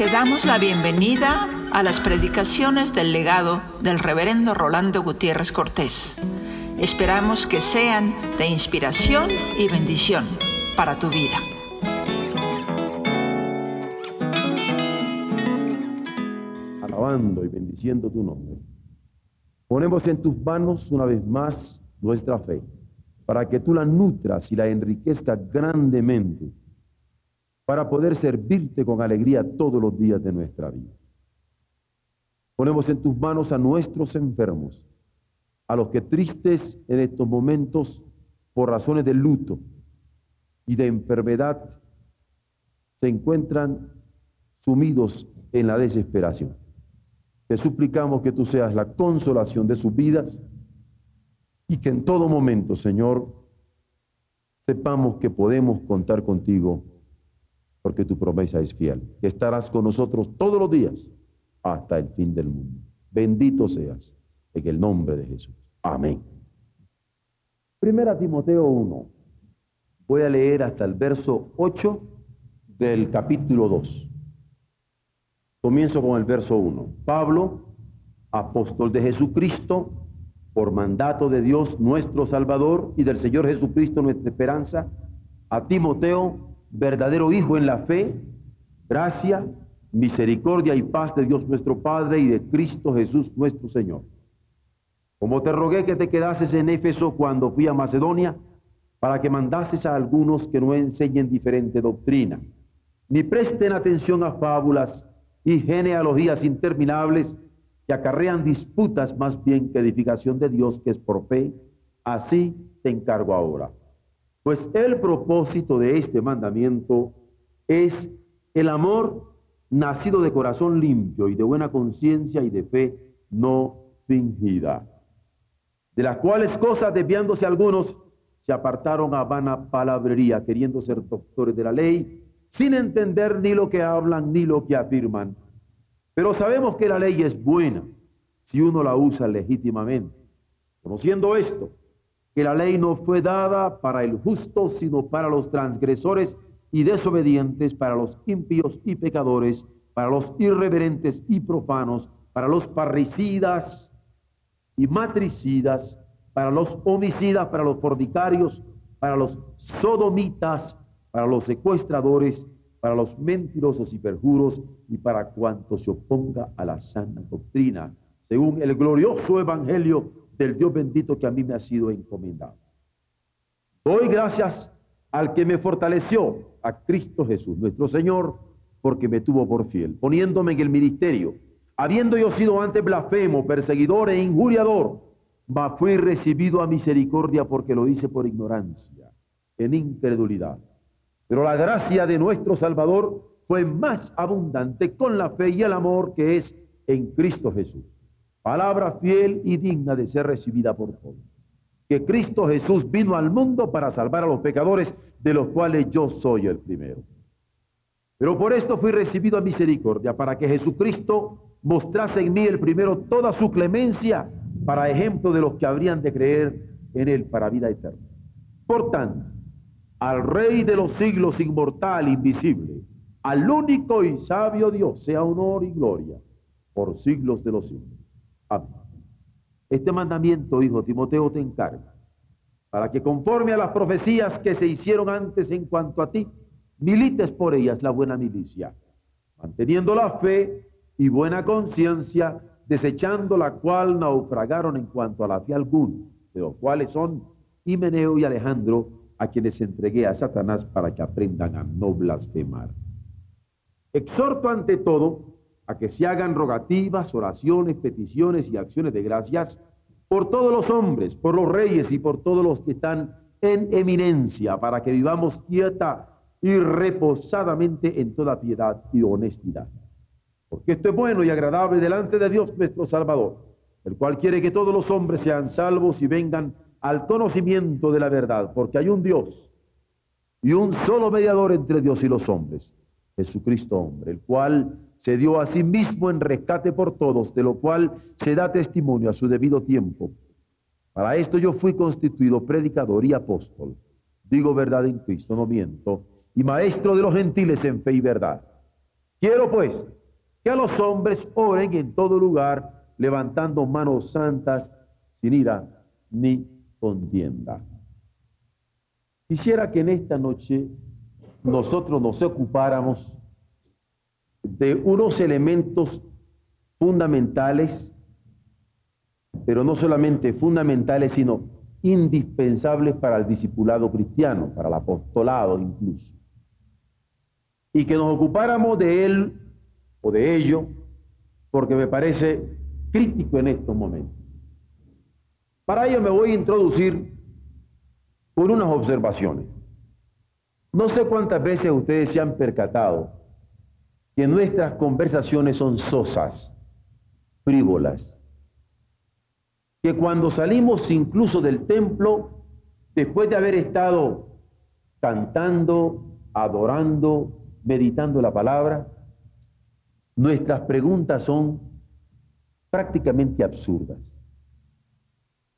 Te damos la bienvenida a las predicaciones del legado del reverendo Rolando Gutiérrez Cortés. Esperamos que sean de inspiración y bendición para tu vida. Alabando y bendiciendo tu nombre. Ponemos en tus manos una vez más nuestra fe, para que tú la nutras y la enriquezcas grandemente para poder servirte con alegría todos los días de nuestra vida. Ponemos en tus manos a nuestros enfermos, a los que tristes en estos momentos por razones de luto y de enfermedad se encuentran sumidos en la desesperación. Te suplicamos que tú seas la consolación de sus vidas y que en todo momento, Señor, sepamos que podemos contar contigo porque tu promesa es fiel, que estarás con nosotros todos los días hasta el fin del mundo. Bendito seas en el nombre de Jesús. Amén. Primera Timoteo 1. Voy a leer hasta el verso 8 del capítulo 2. Comienzo con el verso 1. Pablo, apóstol de Jesucristo, por mandato de Dios nuestro Salvador y del Señor Jesucristo nuestra esperanza, a Timoteo, verdadero Hijo en la fe, gracia, misericordia y paz de Dios nuestro Padre y de Cristo Jesús nuestro Señor. Como te rogué que te quedases en Éfeso cuando fui a Macedonia, para que mandases a algunos que no enseñen diferente doctrina, ni presten atención a fábulas y genealogías interminables que acarrean disputas más bien que edificación de Dios que es por fe, así te encargo ahora. Pues el propósito de este mandamiento es el amor nacido de corazón limpio y de buena conciencia y de fe no fingida, de las cuales cosas desviándose algunos se apartaron a vana palabrería, queriendo ser doctores de la ley, sin entender ni lo que hablan ni lo que afirman. Pero sabemos que la ley es buena si uno la usa legítimamente. Conociendo esto, que la ley no fue dada para el justo, sino para los transgresores y desobedientes, para los impíos y pecadores, para los irreverentes y profanos, para los parricidas y matricidas, para los homicidas, para los fornicarios, para los sodomitas, para los secuestradores, para los mentirosos y perjuros y para cuanto se oponga a la sana doctrina, según el glorioso evangelio del Dios bendito que a mí me ha sido encomendado. Doy gracias al que me fortaleció, a Cristo Jesús, nuestro Señor, porque me tuvo por fiel, poniéndome en el ministerio, habiendo yo sido antes blasfemo, perseguidor e injuriador, mas fui recibido a misericordia porque lo hice por ignorancia, en incredulidad. Pero la gracia de nuestro Salvador fue más abundante con la fe y el amor que es en Cristo Jesús palabra fiel y digna de ser recibida por todos. Que Cristo Jesús vino al mundo para salvar a los pecadores, de los cuales yo soy el primero. Pero por esto fui recibido a misericordia, para que Jesucristo mostrase en mí el primero toda su clemencia, para ejemplo de los que habrían de creer en él para vida eterna. Por tanto, al Rey de los siglos inmortal, invisible, al único y sabio Dios, sea honor y gloria por siglos de los siglos. Este mandamiento, hijo Timoteo, te encarga, para que conforme a las profecías que se hicieron antes en cuanto a ti, milites por ellas la buena milicia, manteniendo la fe y buena conciencia, desechando la cual naufragaron en cuanto a la fe alguna, de los cuales son Himeneo y Alejandro, a quienes entregué a Satanás para que aprendan a no blasfemar. Exhorto ante todo a que se hagan rogativas, oraciones, peticiones y acciones de gracias por todos los hombres, por los reyes y por todos los que están en eminencia, para que vivamos quieta y reposadamente en toda piedad y honestidad. Porque esto es bueno y agradable delante de Dios nuestro Salvador, el cual quiere que todos los hombres sean salvos y vengan al conocimiento de la verdad, porque hay un Dios y un solo mediador entre Dios y los hombres, Jesucristo hombre, el cual se dio a sí mismo en rescate por todos, de lo cual se da testimonio a su debido tiempo. Para esto yo fui constituido predicador y apóstol, digo verdad en Cristo, no miento, y maestro de los gentiles en fe y verdad. Quiero pues que a los hombres oren en todo lugar, levantando manos santas, sin ira ni contienda. Quisiera que en esta noche nosotros nos ocupáramos de unos elementos fundamentales, pero no solamente fundamentales, sino indispensables para el discipulado cristiano, para el apostolado incluso. Y que nos ocupáramos de él o de ello, porque me parece crítico en estos momentos. Para ello me voy a introducir con unas observaciones. No sé cuántas veces ustedes se han percatado que nuestras conversaciones son sosas, frívolas, que cuando salimos incluso del templo, después de haber estado cantando, adorando, meditando la palabra, nuestras preguntas son prácticamente absurdas.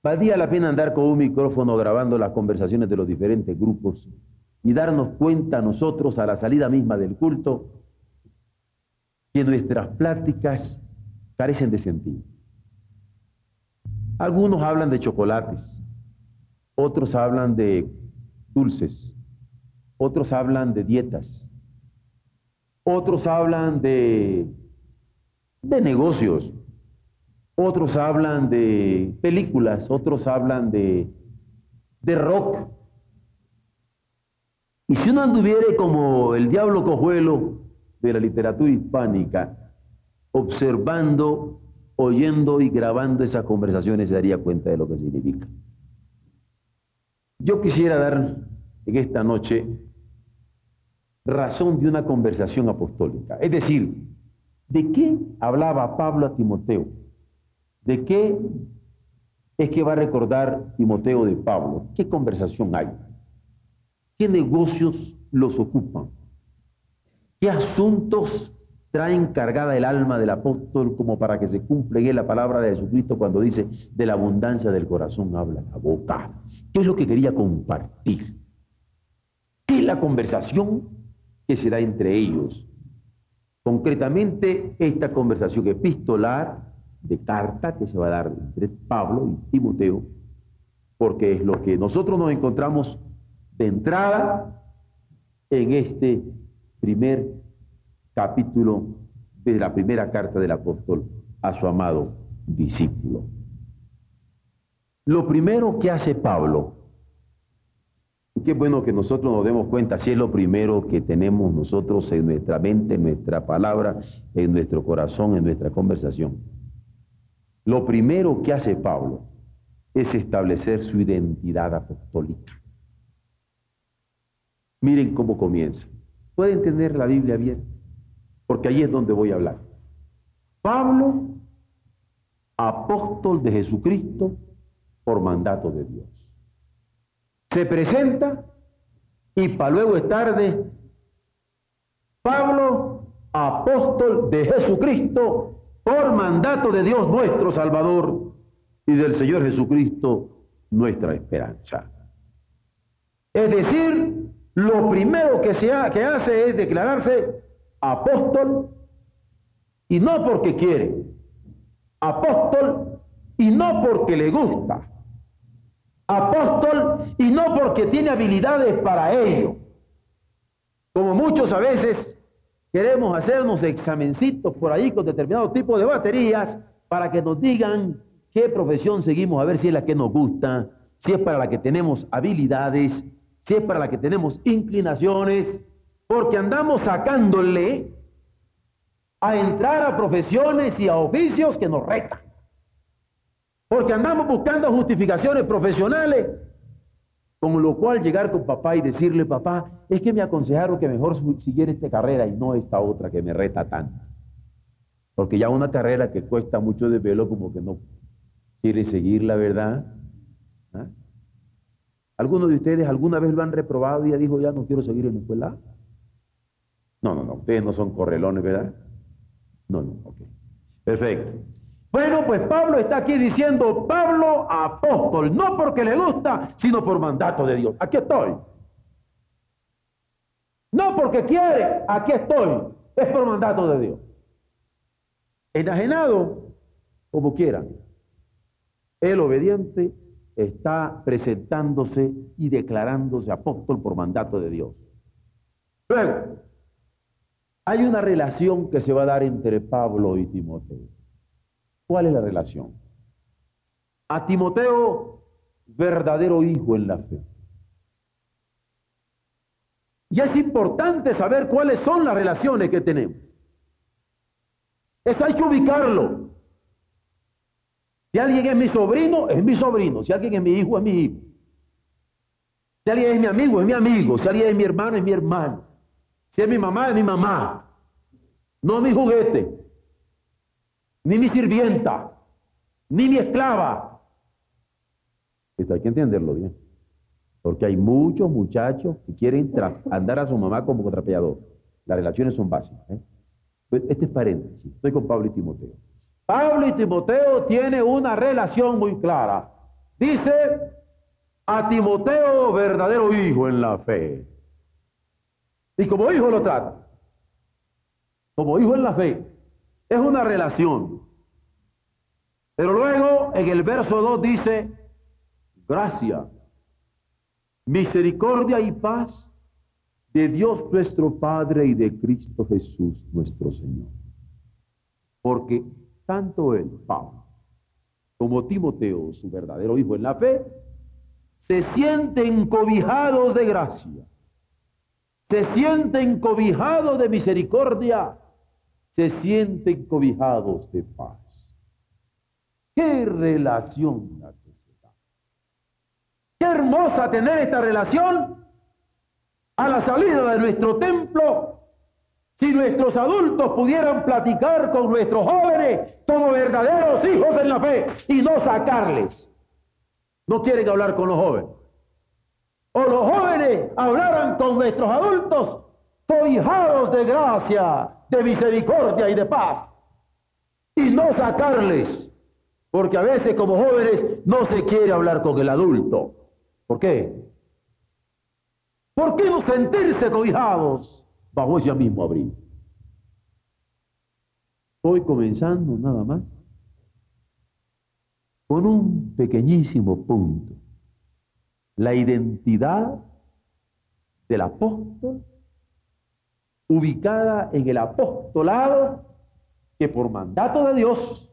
Valdría la pena andar con un micrófono grabando las conversaciones de los diferentes grupos y darnos cuenta nosotros a la salida misma del culto que nuestras pláticas carecen de sentido. Algunos hablan de chocolates, otros hablan de dulces, otros hablan de dietas, otros hablan de, de negocios, otros hablan de películas, otros hablan de, de rock. Y si uno anduviere como el diablo cojuelo de la literatura hispánica, observando, oyendo y grabando esas conversaciones, se daría cuenta de lo que significa. Yo quisiera dar en esta noche razón de una conversación apostólica. Es decir, ¿de qué hablaba Pablo a Timoteo? ¿De qué es que va a recordar Timoteo de Pablo? ¿Qué conversación hay? ¿Qué negocios los ocupan? ¿Qué asuntos traen cargada el alma del apóstol como para que se cumpla la palabra de Jesucristo cuando dice, de la abundancia del corazón habla la boca? ¿Qué es lo que quería compartir? ¿Qué es la conversación que se da entre ellos? Concretamente, esta conversación epistolar de carta que se va a dar entre Pablo y Timoteo, porque es lo que nosotros nos encontramos de entrada en este primer capítulo de la primera carta del apóstol a su amado discípulo. Lo primero que hace Pablo, y qué bueno que nosotros nos demos cuenta si es lo primero que tenemos nosotros en nuestra mente, en nuestra palabra, en nuestro corazón, en nuestra conversación lo primero que hace Pablo es establecer su identidad apostólica. Miren cómo comienza. Pueden tener la Biblia abierta, porque ahí es donde voy a hablar. Pablo, apóstol de Jesucristo por mandato de Dios. Se presenta y para luego es tarde, Pablo, apóstol de Jesucristo por mandato de Dios nuestro Salvador y del Señor Jesucristo nuestra esperanza. Es decir, lo primero que, se que hace es declararse apóstol y no porque quiere, apóstol y no porque le gusta, apóstol y no porque tiene habilidades para ello, como muchos a veces Queremos hacernos examencitos por ahí con determinado tipo de baterías para que nos digan qué profesión seguimos, a ver si es la que nos gusta, si es para la que tenemos habilidades, si es para la que tenemos inclinaciones, porque andamos sacándole a entrar a profesiones y a oficios que nos retan. Porque andamos buscando justificaciones profesionales con lo cual llegar con papá y decirle, papá, es que me aconsejaron que mejor siguiera esta carrera y no esta otra que me reta tanto. Porque ya una carrera que cuesta mucho de velo como que no quiere seguir la verdad. ¿Alguno de ustedes alguna vez lo han reprobado y ya dijo, ya no quiero seguir en la escuela? No, no, no, ustedes no son correlones, ¿verdad? No, no, ok. Perfecto. Bueno, pues Pablo está aquí diciendo, Pablo apóstol, no porque le gusta, sino por mandato de Dios. Aquí estoy. No porque quiere, aquí estoy. es por mandato de Dios. Enajenado, como quieran. El obediente está presentándose y declarándose apóstol por mandato de Dios. Luego, hay una relación que se va a dar entre Pablo y Timoteo. ¿Cuál es la relación? A Timoteo, verdadero hijo en la fe. Y es importante saber cuáles son las relaciones que tenemos. Eso hay que ubicarlo. Si alguien es mi sobrino, es mi sobrino. Si alguien es mi hijo, es mi hijo. Si alguien es mi amigo, es mi amigo. Si alguien es mi hermano, es mi hermano. Si es mi mamá, es mi mamá. No mi juguete, ni mi sirvienta, ni mi esclava. Esto hay que entenderlo bien. Porque hay muchos muchachos que quieren andar a su mamá como trapeador. Las relaciones son básicas. ¿eh? Pues, este es paréntesis. Estoy con Pablo y Timoteo. Pablo y Timoteo tienen una relación muy clara. Dice a Timoteo, verdadero hijo en la fe. Y como hijo lo trata. Como hijo en la fe. Es una relación. Pero luego en el verso 2 dice, gracia misericordia y paz de Dios nuestro Padre y de Cristo Jesús nuestro Señor. Porque tanto él, Pablo, como Timoteo, su verdadero hijo en la fe, se sienten cobijados de gracia, se sienten cobijados de misericordia, se sienten cobijados de paz. ¿Qué relación Qué hermosa tener esta relación a la salida de nuestro templo. Si nuestros adultos pudieran platicar con nuestros jóvenes como verdaderos hijos en la fe y no sacarles. No quieren hablar con los jóvenes. O los jóvenes hablaran con nuestros adultos cobijados de gracia, de misericordia y de paz. Y no sacarles. Porque a veces como jóvenes no se quiere hablar con el adulto. ¿Por qué? ¿Por qué no sentirse cobijados bajo ese mismo abrigo? Hoy comenzando nada más con un pequeñísimo punto. La identidad del apóstol ubicada en el apostolado que por mandato de Dios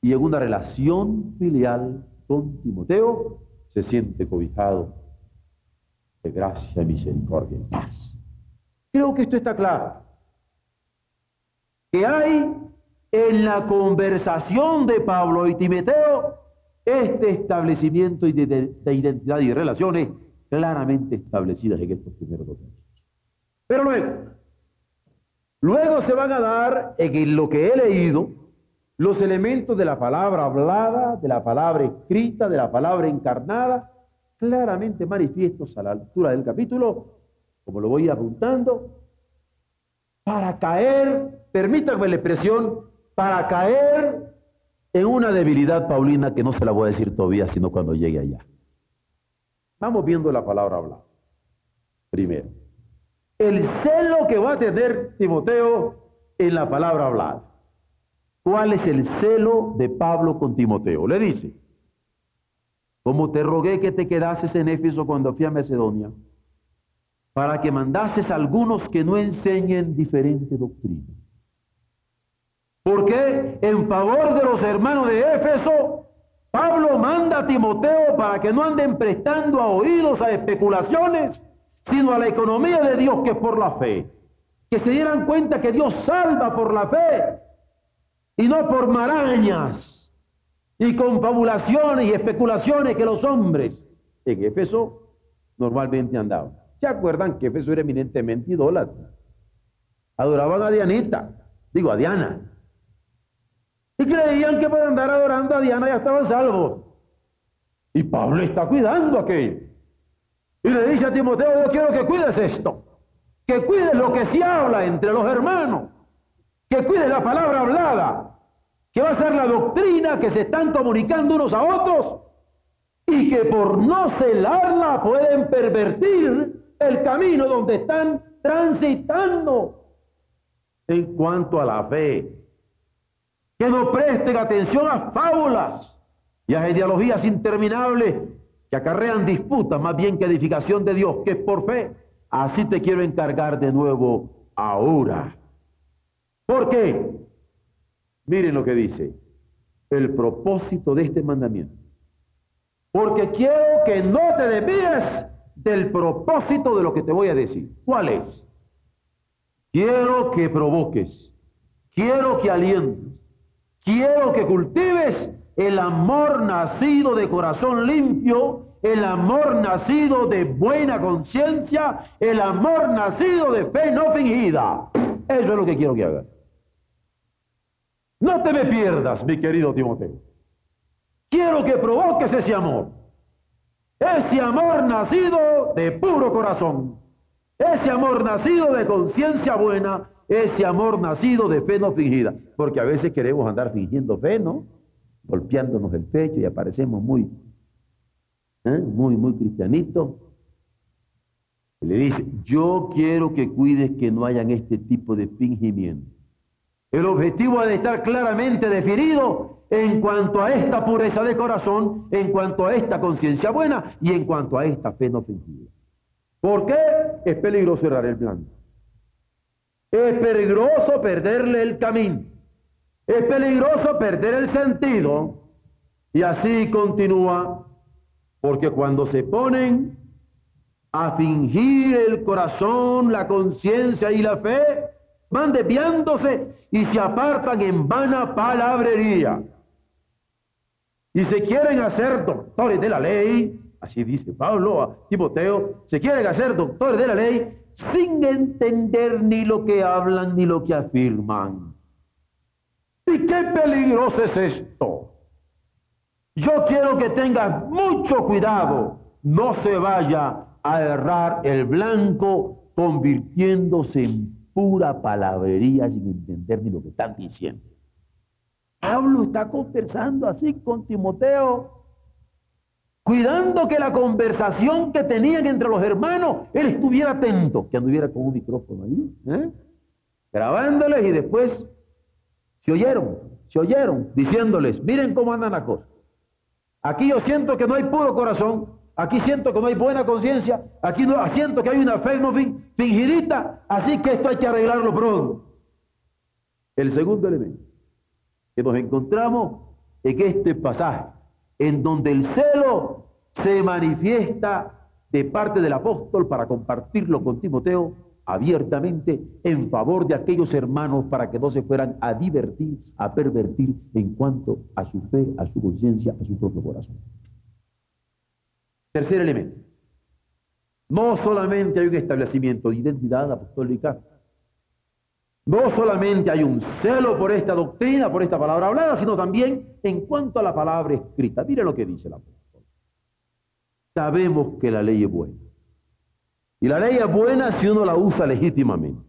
y en una relación filial con Timoteo se siente cobijado de gracia, misericordia y paz. Creo que esto está claro. Que hay en la conversación de Pablo y Timoteo este establecimiento de, de, identidad y relaciones claramente establecidas en estos primeros dos Pero luego, luego se van a dar en lo que he leído los elementos de la palabra hablada, de la palabra escrita, de la palabra encarnada, claramente manifiestos a la altura del capítulo, como lo voy apuntando, para caer, permítanme la expresión, para caer en una debilidad paulina que no se la voy a decir todavía, sino cuando llegue allá. Vamos viendo la palabra hablada. Primero, el celo que va a tener Timoteo en la palabra hablada. ¿Cuál es el celo de Pablo con Timoteo? Le dice, como te rogué que te quedases en Éfeso cuando fui a Macedonia, para que mandases a algunos que no enseñen diferente doctrina. Porque en favor de los hermanos de Éfeso, Pablo manda a Timoteo para que no anden prestando a oídos a especulaciones, sino a la economía de Dios que es por la fe. Que se dieran cuenta que Dios salva por la fe y no por marañas y confabulaciones y especulaciones que los hombres en Éfeso normalmente andaban. ¿Se acuerdan que Éfeso era eminentemente idólatra? Adoraban a Dianita, digo a Diana. Y creían que por andar adorando a Diana ya estaban salvos. Y Pablo está cuidando aquello. Y le dice a Timoteo, yo quiero que cuides esto. Que cuides lo que se habla entre los hermanos que cuide la palabra hablada, que va a ser la doctrina que se están comunicando unos a otros y que por no celarla pueden pervertir el camino donde están transitando. en cuanto a la fe. Que no presten atención a fábulas y a genealogías interminables que acarrean disputas más bien que edificación de Dios, que es por fe. Así te quiero encargar de nuevo ahora. ¿Por qué? Miren lo que dice el propósito de este mandamiento. Porque quiero que no te desvíes del propósito de lo que te voy a decir. ¿Cuál es? Quiero que provoques, quiero que alientes, quiero que cultives el amor nacido de corazón limpio, el amor nacido de buena conciencia, el amor nacido de fe no fingida. Eso es lo que quiero que hagas. No te me pierdas, mi querido Timoteo. Quiero que provoques ese amor. Ese amor nacido de puro corazón. Ese amor nacido de conciencia buena. Ese amor nacido de fe no fingida. Porque a veces queremos andar fingiendo fe, ¿no? golpeándonos el pecho y aparecemos muy, ¿eh? muy, muy cristianitos. le dice, yo quiero que cuides que no hayan este tipo de fingimiento. El objetivo ha de estar claramente definido en cuanto a esta pureza de corazón, en cuanto a esta conciencia buena y en cuanto a esta fe no fingida. ¿Por qué? Es peligroso cerrar el blanco. Es peligroso perderle el camino. Es peligroso perder el sentido y así continúa, porque cuando se ponen a fingir el corazón, la conciencia y la fe, van desviándose y se apartan en vana palabrería. Y se quieren hacer doctores de la ley, así dice Pablo a Timoteo, se quieren hacer doctores de la ley sin entender ni lo que hablan ni lo que afirman. ¿Y qué peligroso es esto? Yo quiero que tengas mucho cuidado, no se vaya a errar el blanco convirtiéndose en pura palabrería sin entender ni lo que están diciendo. Pablo está conversando así con Timoteo, cuidando que la conversación que tenían entre los hermanos, él estuviera atento, que anduviera con un micrófono ahí, ¿eh? grabándoles y después se oyeron, se oyeron, diciéndoles, miren cómo andan las cosas. Aquí yo siento que no hay puro corazón, aquí siento que no hay buena conciencia, aquí no, siento que hay una fe no fingidita, así que esto hay que arreglarlo pronto. El segundo elemento que nos encontramos en este pasaje, en donde el celo se manifiesta de parte del apóstol para compartirlo con Timoteo, abiertamente en favor de aquellos hermanos para que no se fueran a divertir, a pervertir en cuanto a su fe, a su conciencia, a su propio corazón. Tercer elemento. No solamente hay un establecimiento de identidad apostólica, no solamente hay un celo por esta doctrina, por esta palabra hablada, sino también en cuanto a la palabra escrita. Mire lo que dice el apóstol. Sabemos que la ley es buena y la ley es buena si uno la usa legítimamente.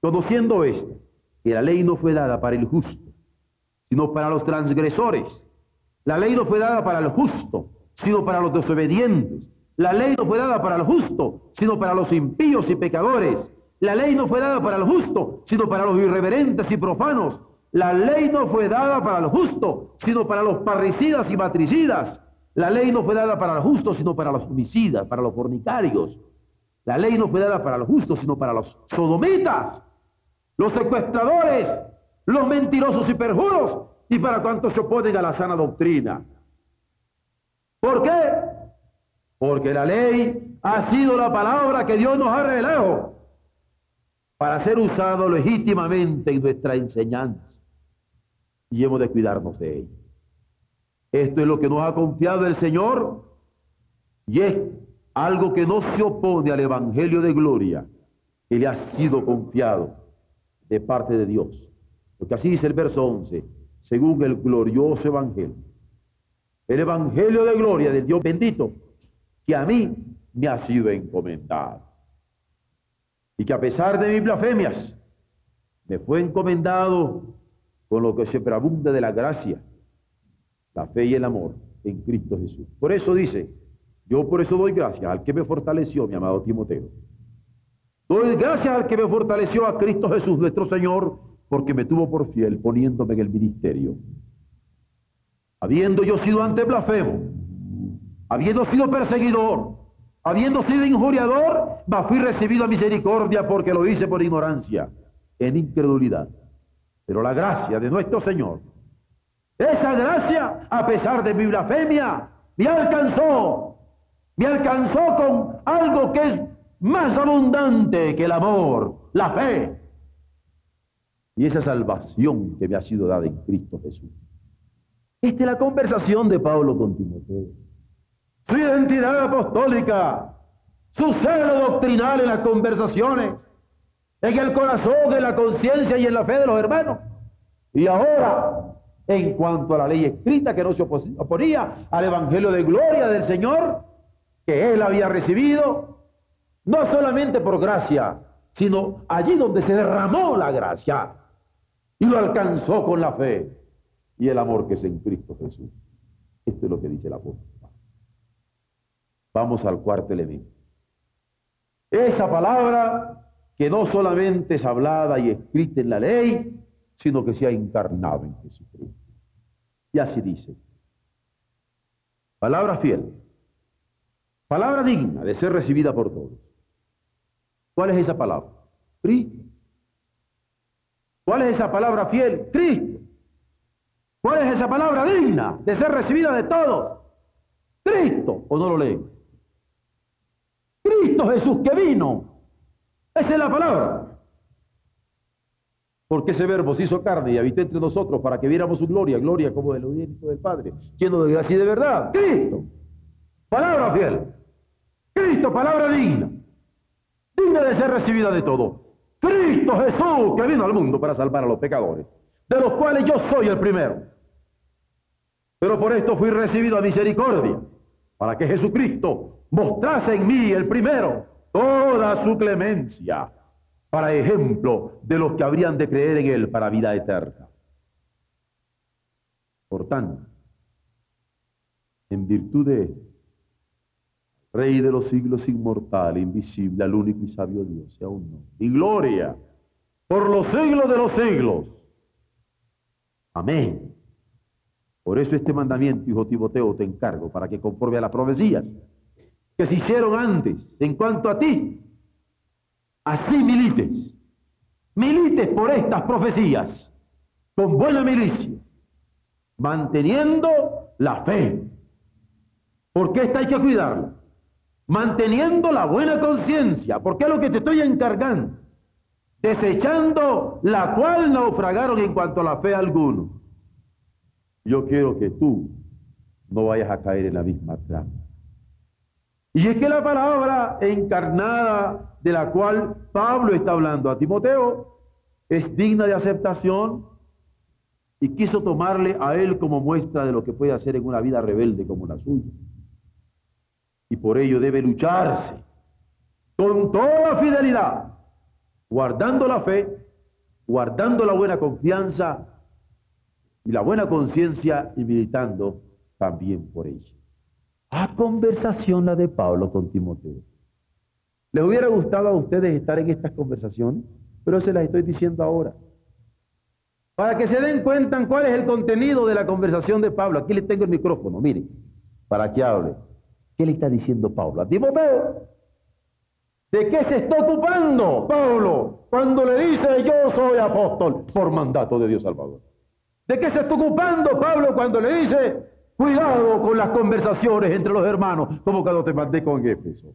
Conociendo esto, que la ley no fue dada para el justo, sino para los transgresores. La ley no fue dada para el justo, sino para los desobedientes. La ley no fue dada para el justo, sino para los impíos y pecadores. La ley no fue dada para el justo, sino para los irreverentes y profanos. La ley no fue dada para el justo, sino para los parricidas y matricidas. La ley no fue dada para los justos, sino para los homicidas, para los fornicarios. La ley no fue dada para los justos, sino para los sodomitas, los secuestradores, los mentirosos y perjuros, y para cuantos se oponen a la sana doctrina. ¿Por qué? Porque la ley ha sido la palabra que Dios nos ha revelado para ser usado legítimamente en nuestra enseñanza. Y hemos de cuidarnos de ella. Esto es lo que nos ha confiado el Señor y es algo que no se opone al Evangelio de gloria que le ha sido confiado de parte de Dios. Porque así dice el verso 11, según el glorioso Evangelio. El Evangelio de gloria del Dios bendito que a mí me ha sido encomendado. Y que a pesar de mis blasfemias, me fue encomendado con lo que se preabunda de la gracia la fe y el amor en Cristo Jesús. Por eso dice, yo por eso doy gracias al que me fortaleció, mi amado Timoteo, Doy gracias al que me fortaleció a Cristo Jesús nuestro Señor, porque me tuvo por fiel poniéndome en el ministerio. Habiendo yo sido ante blasfemo, habiendo sido perseguidor, habiendo sido injuriador, mas fui recibido a misericordia porque lo hice por ignorancia, en incredulidad. Pero la gracia de nuestro Señor, esa gracia, a pesar de mi blasfemia, me alcanzó, me alcanzó con algo que es más abundante que el amor, la fe y esa salvación que me ha sido dada en Cristo Jesús. Esta es la conversación de Pablo con Timoteo. Su identidad apostólica, su celo doctrinal en las conversaciones, en el corazón, en la conciencia y en la fe de los hermanos. Y ahora, en cuanto a la ley escrita que no se oponía al Evangelio de gloria del Señor, que él había recibido, no solamente por gracia, sino allí donde se derramó la gracia y lo alcanzó con la fe y el amor que es en Cristo Jesús. Esto es lo que dice el apóstol. Vamos al cuarto elemento. Esa palabra que no solamente es hablada y escrita en la ley, sino que se ha encarnado en Jesucristo. Y así dice. Palabra fiel. Palabra digna de ser recibida por todos. ¿Cuál es esa palabra? Cristo. ¿Cuál es esa palabra fiel? Cristo. ¿Cuál es esa palabra digna de ser recibida de todos? Cristo. ¿O no lo leen? Cristo Jesús que vino. Esa es la palabra. Porque ese verbo se hizo carne y habitó entre nosotros para que viéramos su gloria, gloria como del unigénito del Padre, lleno de gracia y de verdad. Cristo. Palabra fiel. Cristo, palabra digna. Digna de ser recibida de todos. Cristo Jesús que vino al mundo para salvar a los pecadores, de los cuales yo soy el primero. Pero por esto fui recibido a misericordia, para que Jesucristo mostrase en mí el primero toda su clemencia, para ejemplo de los que habrían de creer en él para vida eterna. Por tanto, en virtud de Rey de los siglos inmortal, invisible, al único y sabio Dios, sea un nombre. Y gloria por los siglos de los siglos. Amén. Por eso este mandamiento, hijo Timoteo, te encargo, para que conforme a las profecías que se hicieron antes, en cuanto a ti, así milites. Milites por estas profecías, con buena milicia, manteniendo la fe. Porque esta hay que cuidarla manteniendo la buena conciencia, porque es lo que te estoy encargando, desechando la cual naufragaron en cuanto a la fe alguno. Yo quiero que tú no vayas a caer en la misma trampa. Y es que la palabra encarnada de la cual Pablo está hablando a Timoteo es digna de aceptación y quiso tomarle a él como muestra de lo que puede hacer en una vida rebelde como la suya y por ello debe lucharse con toda fidelidad, guardando la fe, guardando la buena confianza y la buena conciencia y militando también por ella. A conversación la de Pablo con Timoteo. ¿Les hubiera gustado a ustedes estar en estas conversaciones? Pero se las estoy diciendo ahora. Para que se den cuenta cuál es el contenido de la conversación de Pablo. Aquí les tengo el micrófono, miren, para que hable. ¿Qué le está diciendo Pablo a Timoteo? ¿De qué se está ocupando Pablo cuando le dice yo soy apóstol por mandato de Dios Salvador? ¿De qué se está ocupando Pablo cuando le dice cuidado con las conversaciones entre los hermanos como cuando te mandé con Éfeso?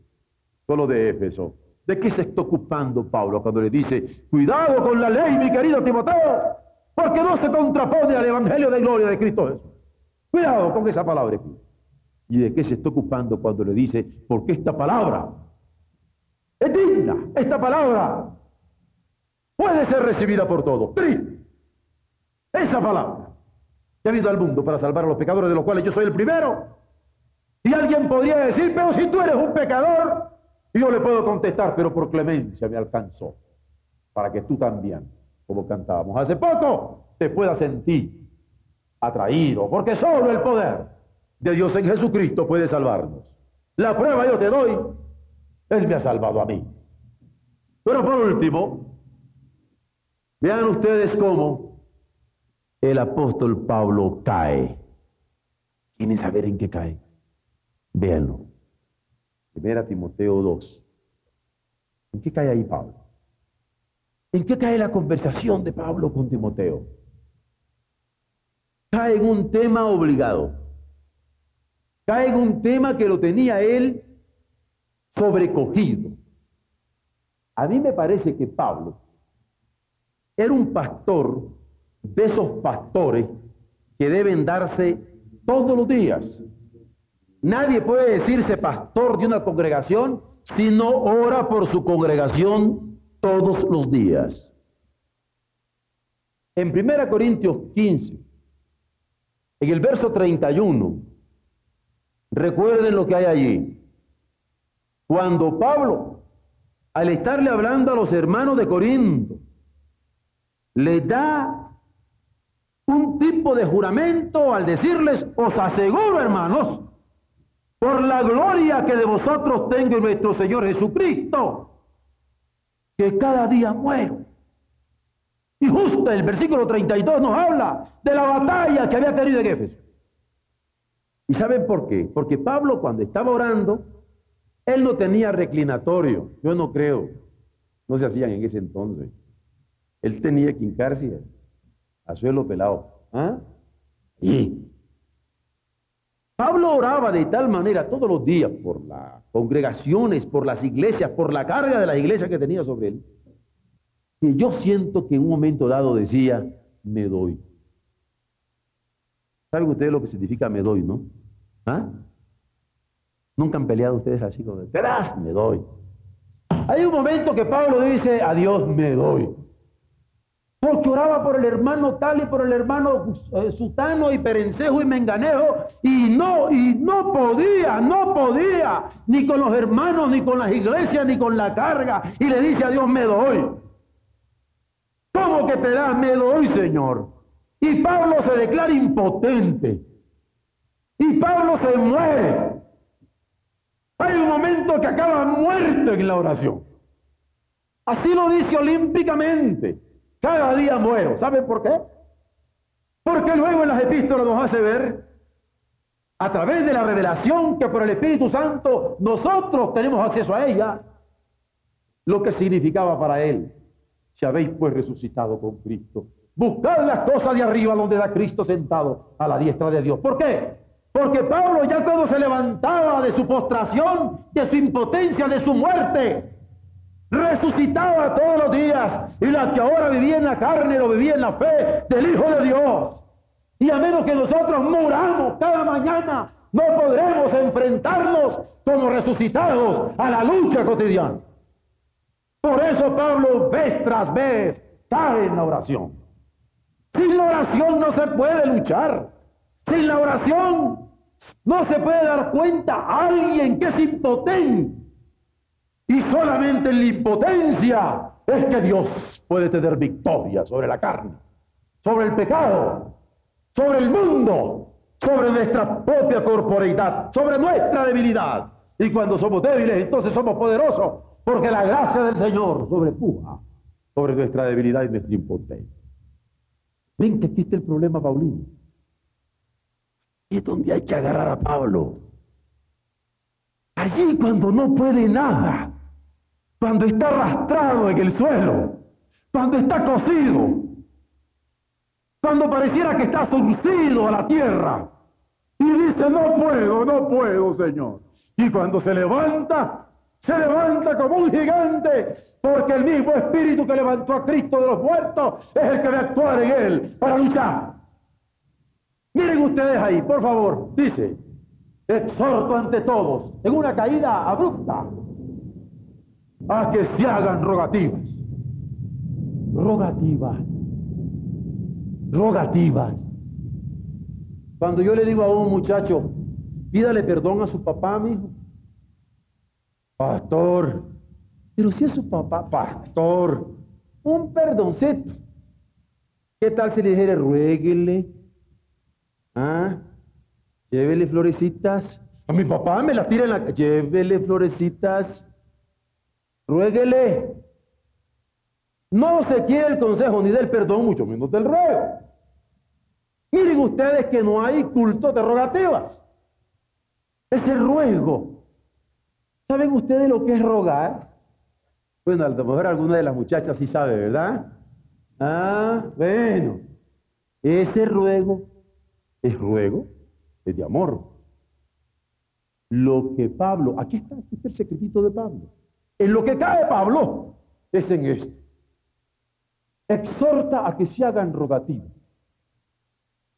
Solo de Éfeso. ¿De qué se está ocupando Pablo cuando le dice cuidado con la ley, mi querido Timoteo? Porque no se contrapone al Evangelio de gloria de Cristo Jesús. Cuidado con esa palabra y de qué se está ocupando cuando le dice, porque esta palabra es digna, esta palabra puede ser recibida por todos. Esa palabra ha venido al mundo para salvar a los pecadores, de los cuales yo soy el primero. Y alguien podría decir, pero si tú eres un pecador, yo le puedo contestar, pero por clemencia me alcanzó, para que tú también, como cantábamos hace poco, te puedas sentir atraído, porque solo el poder de Dios en Jesucristo puede salvarnos. La prueba yo te doy, Él me ha salvado a mí. Pero por último, vean ustedes cómo el apóstol Pablo cae. ¿Quieren saber en qué cae? Véanlo. Primera Timoteo 2. ¿En qué cae ahí Pablo? ¿En qué cae la conversación de Pablo con Timoteo? Cae en un tema obligado. Cae en un tema que lo tenía él sobrecogido. A mí me parece que Pablo era un pastor de esos pastores que deben darse todos los días. Nadie puede decirse pastor de una congregación si no ora por su congregación todos los días. En 1 Corintios 15, en el verso 31, recuerden lo que hay allí. Cuando Pablo, al estarle hablando a los hermanos de Corinto, le da un tipo de juramento al decirles, os aseguro hermanos, por la gloria que de vosotros tengo en nuestro Señor Jesucristo, que cada día muero. Y justo el versículo 32 nos habla de la batalla que había tenido en Éfeso. ¿Y saben por qué? Porque Pablo cuando estaba orando, él no tenía reclinatorio, yo no creo, no se hacían en ese entonces. Él tenía que hincarse a suelo pelado. ¿Ah? Y Pablo oraba de tal manera todos los días por las congregaciones, por las iglesias, por la carga de la iglesia que tenía sobre él, que yo siento que en un momento dado decía, me doy. ¿Saben ustedes lo que significa me doy, no? ¿Ah? Nunca han peleado ustedes así te das, me doy. Hay un momento que Pablo dice, a Dios me doy. Porque oraba por el hermano tal y por el hermano eh, Sutano y Perencejo y Menganejo y no, y no podía, no podía, ni con los hermanos, ni con las iglesias, ni con la carga. Y le dice a Dios, me doy. ¿Cómo que te das? Me doy, Señor. Y Pablo se declara impotente. Y Pablo se muere. Hay un momento que acaba muerto en la oración. Así lo dice olímpicamente. Cada día muero. ¿Saben por qué? Porque luego en las epístolas nos hace ver, a través de la revelación que por el Espíritu Santo nosotros tenemos acceso a ella, lo que significaba para él. Si habéis pues resucitado con Cristo, buscad las cosas de arriba donde da Cristo sentado a la diestra de Dios. ¿Por qué? Porque Pablo ya cuando se levantaba de su postración, de su impotencia, de su muerte, resucitaba todos los días y la que ahora vivía en la carne lo vivía en la fe del Hijo de Dios. Y a menos que nosotros muramos cada mañana, no podremos enfrentarnos como resucitados a la lucha cotidiana. Por eso Pablo vez tras vez cae en la oración. Sin la oración no se puede luchar. Sin la oración no se puede dar cuenta a alguien que es impotente y solamente en la impotencia es que Dios puede tener victoria sobre la carne, sobre el pecado, sobre el mundo, sobre nuestra propia corporeidad, sobre nuestra debilidad. Y cuando somos débiles, entonces somos poderosos, porque la gracia del Señor sobrepuja sobre nuestra debilidad y nuestra impotencia. Ven que está el problema, Paulino. Y es donde hay que agarrar a Pablo. Allí cuando no puede nada, cuando está arrastrado en el suelo, cuando está cocido, cuando pareciera que está surcido a la tierra y dice, no puedo, no puedo, Señor. Y cuando se levanta, se levanta como un gigante, porque el mismo espíritu que levantó a Cristo de los muertos es el que va a actuar en él para luchar. Miren ustedes ahí, por favor, dice, exhorto ante todos, en una caída abrupta, a que se hagan rogativas. Rogativas. Rogativas. Cuando yo le digo a un muchacho, pídale perdón a su papá, mi hijo. Pastor, pero si es su papá, pastor, un perdoncito. ¿Qué tal si le dijera, ruéguele? ¿Ah? Llévele florecitas. A mi papá me las tira en la... Llévele florecitas ruéguele, No se quiere el consejo ni del perdón, mucho menos del ruego. Miren ustedes que no hay culto de rogativas. Es el ruego. ¿Saben ustedes lo que es rogar? Bueno, a lo mejor alguna de las muchachas sí sabe, ¿verdad? Ah, bueno. Ese ruego es ruego, es de amor. Lo que Pablo, aquí está, aquí está el secretito de Pablo. En lo que cae Pablo es en esto. Exhorta a que se hagan rogativas.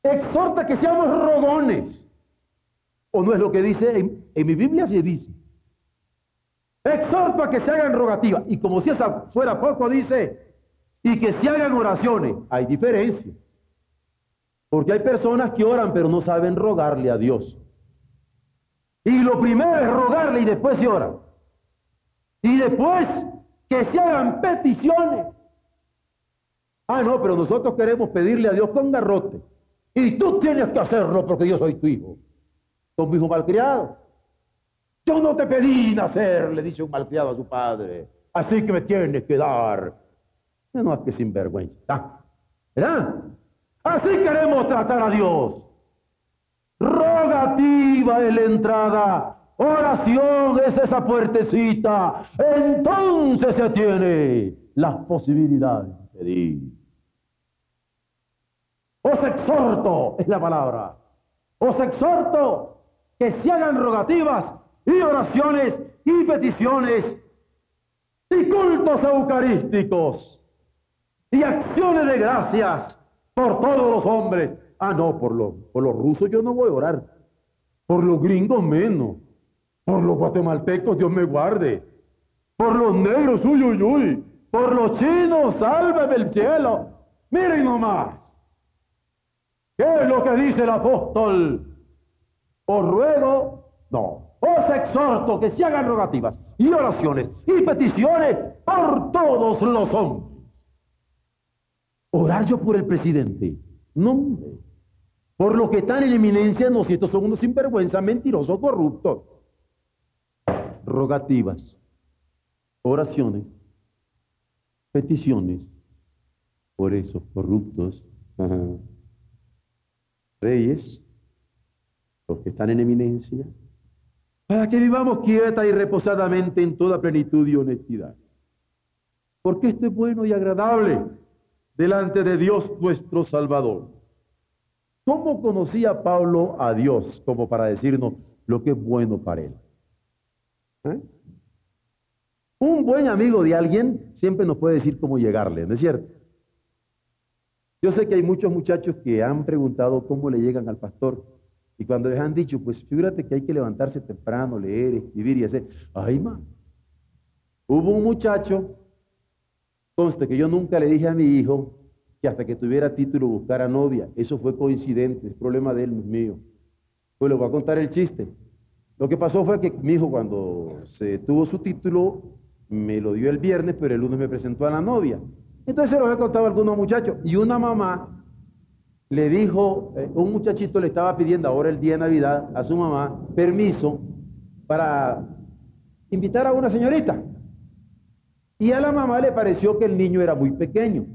Exhorta a que seamos rogones. ¿O no es lo que dice? En, en mi Biblia se dice. Exhorta a que se hagan rogativas. Y como si esa fuera poco, dice, y que se hagan oraciones. Hay diferencia. Porque hay personas que oran pero no saben rogarle a Dios. Y lo primero es rogarle y después se ora. Y después que se hagan peticiones. Ah, no, pero nosotros queremos pedirle a Dios con garrote. Y tú tienes que hacerlo porque yo soy tu hijo. Son mi hijo malcriado. Yo no te pedí nacer, le dice un malcriado a su padre. Así que me tienes que dar. No, es que sinvergüenza. ¿Verdad? Así queremos tratar a Dios. Rogativa es la entrada. Oración es esa puertecita. Entonces se tiene las posibilidades de pedir. Os exhorto, es la palabra. Os exhorto que se hagan rogativas y oraciones y peticiones y cultos eucarísticos y acciones de gracias por todos los hombres. Ah, no, por, los por los rusos yo no voy a orar. Por los gringos menos. Por los guatemaltecos, Dios me guarde. Por los negros, uy, uy, uy. Por los chinos, sálveme el cielo. Miren nomás. ¿Qué es lo que dice el apóstol? Os ruego, no, os exhorto que se hagan rogativas y oraciones y peticiones por todos los hombres. Orar yo por el presidente. No, por los que están en eminencia, no, si estos son unos sinvergüenza, mentirosos, corruptos. Rogativas, oraciones, peticiones por esos corruptos. Reyes, los que están en eminencia, para que vivamos quieta y reposadamente en toda plenitud y honestidad. Porque esto es bueno y agradable delante de Dios nuestro Salvador. ¿Cómo conocía Pablo a Dios como para decirnos lo que es bueno para él? ¿Eh? Un buen amigo de alguien siempre nos puede decir cómo llegarle, ¿no es cierto? Yo sé que hay muchos muchachos que han preguntado cómo le llegan al pastor. Y cuando les han dicho, pues fíjate que hay que levantarse temprano, leer, escribir y hacer. Ay, ma. Hubo un muchacho, conste que yo nunca le dije a mi hijo que hasta que tuviera título buscara novia. Eso fue coincidente, es problema de él, no es mío. Pues le voy a contar el chiste. Lo que pasó fue que mi hijo cuando se tuvo su título, me lo dio el viernes, pero el lunes me presentó a la novia. Entonces se lo he contado a algunos muchachos. Y una mamá le dijo, eh, un muchachito le estaba pidiendo ahora el día de Navidad a su mamá permiso para invitar a una señorita. Y a la mamá le pareció que el niño era muy pequeño.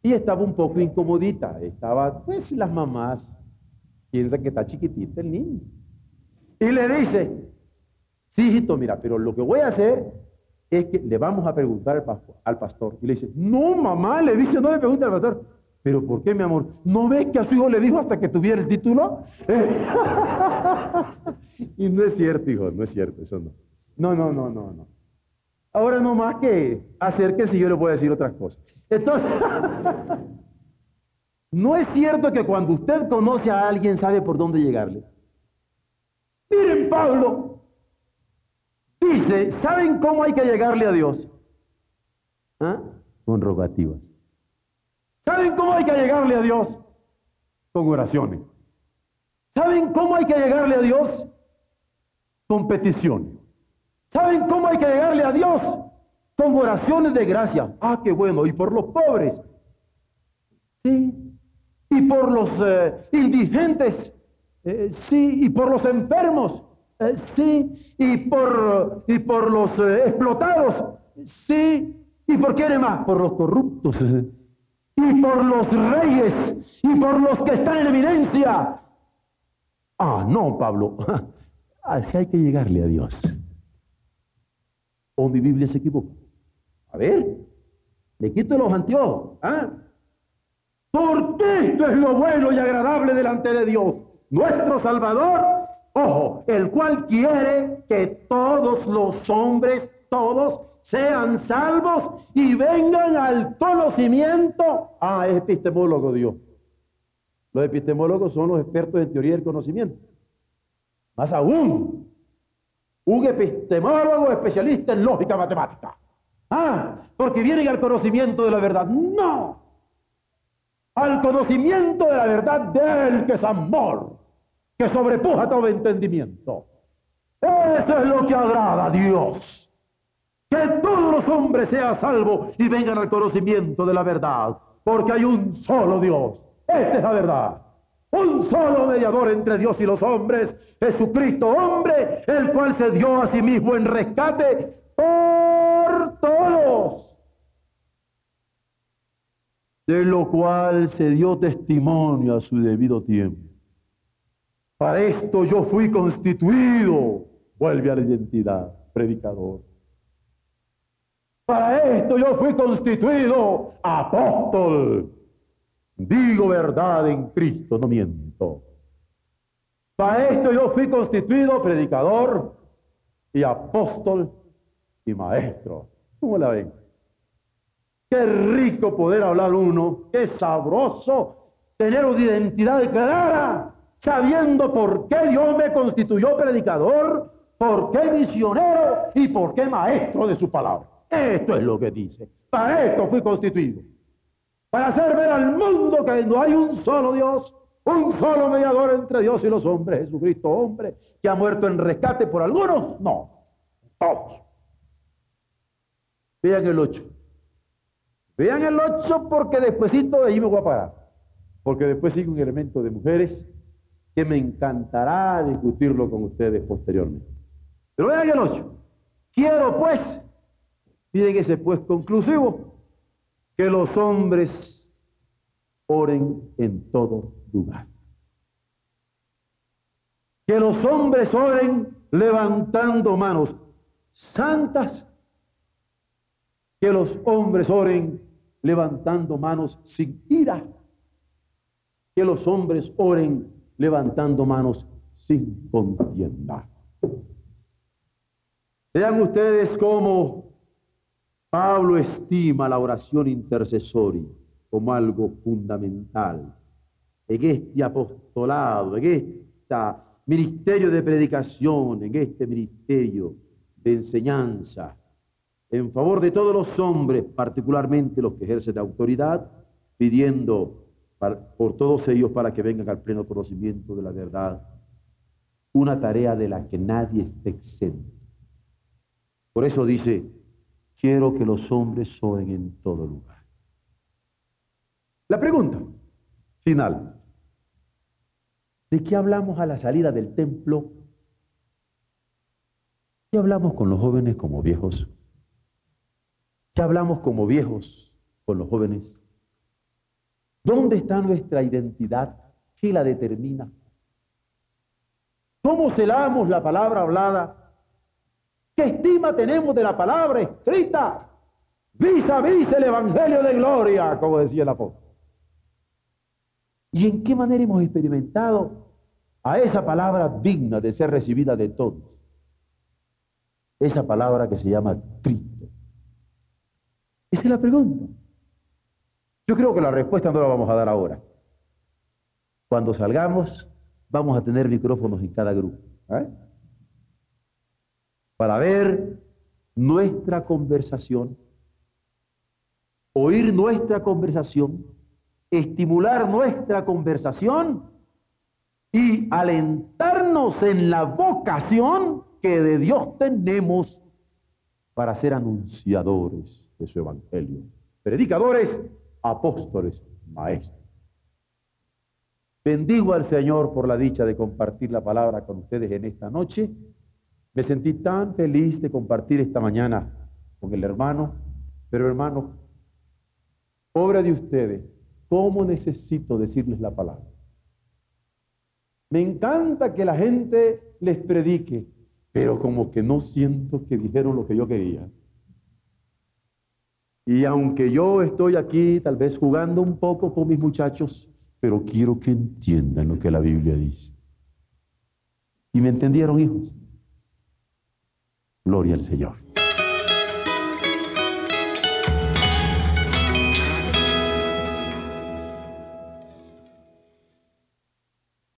Y estaba un poco incomodita. Estaba, pues las mamás piensan que está chiquitita el niño. Y le dice, sí, hijito, mira, pero lo que voy a hacer es que le vamos a preguntar al pastor. Y le dice, no, mamá, le dice, no le pregunte al pastor. Pero ¿por qué, mi amor? ¿No ves que a su hijo le dijo hasta que tuviera el título? y no es cierto, hijo, no es cierto, eso no. No, no, no, no, no. Ahora no más que acérquense y yo les voy a decir otras cosas. Entonces, no es cierto que cuando usted conoce a alguien sabe por dónde llegarle. Miren, Pablo, dice, ¿saben cómo hay que llegarle a Dios? ¿Ah? Con rogativas. ¿Saben cómo hay que llegarle a Dios? Con oraciones. ¿Saben cómo hay que llegarle a Dios? Con peticiones. ¿Saben cómo hay que llegarle a Dios? Con oraciones de gracia. Ah, qué bueno. Y por los pobres. Sí. Y por los eh, indigentes. Eh, sí. Y por los enfermos. Eh, sí. Y por, y por los explotados. Sí. ¿Y por quiénes más? Por los corruptos y por los reyes y por los que están en eminencia. Ah, no, Pablo. Así hay que llegarle a Dios. O mi Biblia se equivoca. A ver, le quito los anteojos. ¿ah? Porque esto es lo bueno y agradable delante de Dios, nuestro Salvador. Ojo, el cual quiere que todos los hombres, todos, sean salvos y vengan al conocimiento. Ah, es epistemólogo Dios. Los epistemólogos son los expertos en teoría del conocimiento. Más aún, un epistemólogo especialista en lógica matemática. Ah, porque vienen al conocimiento de la verdad. No. Al conocimiento de la verdad de Él, que es amor, que sobrepuja todo entendimiento. Eso es lo que agrada a Dios. Que todos los hombres sean salvos y vengan al conocimiento de la verdad. Porque hay un solo Dios. Esta es la verdad. Un solo mediador entre Dios y los hombres, Jesucristo hombre, el cual se dio a sí mismo en rescate por todos. De lo cual se dio testimonio a su debido tiempo. Para esto yo fui constituido, vuelve a la identidad, predicador. Para esto yo fui constituido apóstol. Digo verdad en Cristo, no miento. Para esto yo fui constituido predicador y apóstol y maestro. ¿Cómo la ven? Qué rico poder hablar uno, qué sabroso tener una identidad clara, sabiendo por qué Dios me constituyó predicador, por qué misionero y por qué maestro de su palabra. Esto es lo que dice. Para esto fui constituido. Para hacer ver al mundo que no hay un solo Dios, un solo mediador entre Dios y los hombres, Jesucristo hombre, que ha muerto en rescate por algunos. No, todos. Vean el 8. Vean el 8 porque despuésito de ahí me voy a parar. Porque después sigue un elemento de mujeres que me encantará discutirlo con ustedes posteriormente. Pero vean el 8. Quiero pues Miren ese pues conclusivo, que los hombres oren en todo lugar. Que los hombres oren levantando manos santas. Que los hombres oren levantando manos sin ira. Que los hombres oren levantando manos sin contienda. Vean ustedes cómo Pablo estima la oración intercesoria como algo fundamental en este apostolado, en este ministerio de predicación, en este ministerio de enseñanza, en favor de todos los hombres, particularmente los que ejercen autoridad, pidiendo por todos ellos para que vengan al pleno conocimiento de la verdad, una tarea de la que nadie esté exento. Por eso dice, Quiero que los hombres oren en todo lugar. La pregunta final. ¿De qué hablamos a la salida del templo? ¿Qué hablamos con los jóvenes como viejos? ¿Qué hablamos como viejos con los jóvenes? ¿Dónde está nuestra identidad? ¿Qué la determina? ¿Cómo celamos la palabra hablada ¿Qué estima tenemos de la palabra escrita? Vis a vis el Evangelio de gloria, como decía el apóstol. ¿Y en qué manera hemos experimentado a esa palabra digna de ser recibida de todos? Esa palabra que se llama Cristo. Esa es la pregunta. Yo creo que la respuesta no la vamos a dar ahora. Cuando salgamos, vamos a tener micrófonos en cada grupo. ¿eh? para ver nuestra conversación, oír nuestra conversación, estimular nuestra conversación y alentarnos en la vocación que de Dios tenemos para ser anunciadores de su evangelio, predicadores, apóstoles, maestros. Bendigo al Señor por la dicha de compartir la palabra con ustedes en esta noche. Me sentí tan feliz de compartir esta mañana con el hermano Pero hermanos, pobre de ustedes, ¿cómo necesito decirles la palabra? Me encanta que la gente les predique, pero como que no siento que dijeron lo que yo quería. Y aunque yo estoy aquí tal vez jugando un poco con mis muchachos, pero quiero que entiendan lo que la Biblia dice. ¿Y me entendieron, hijos? Gloria al Señor.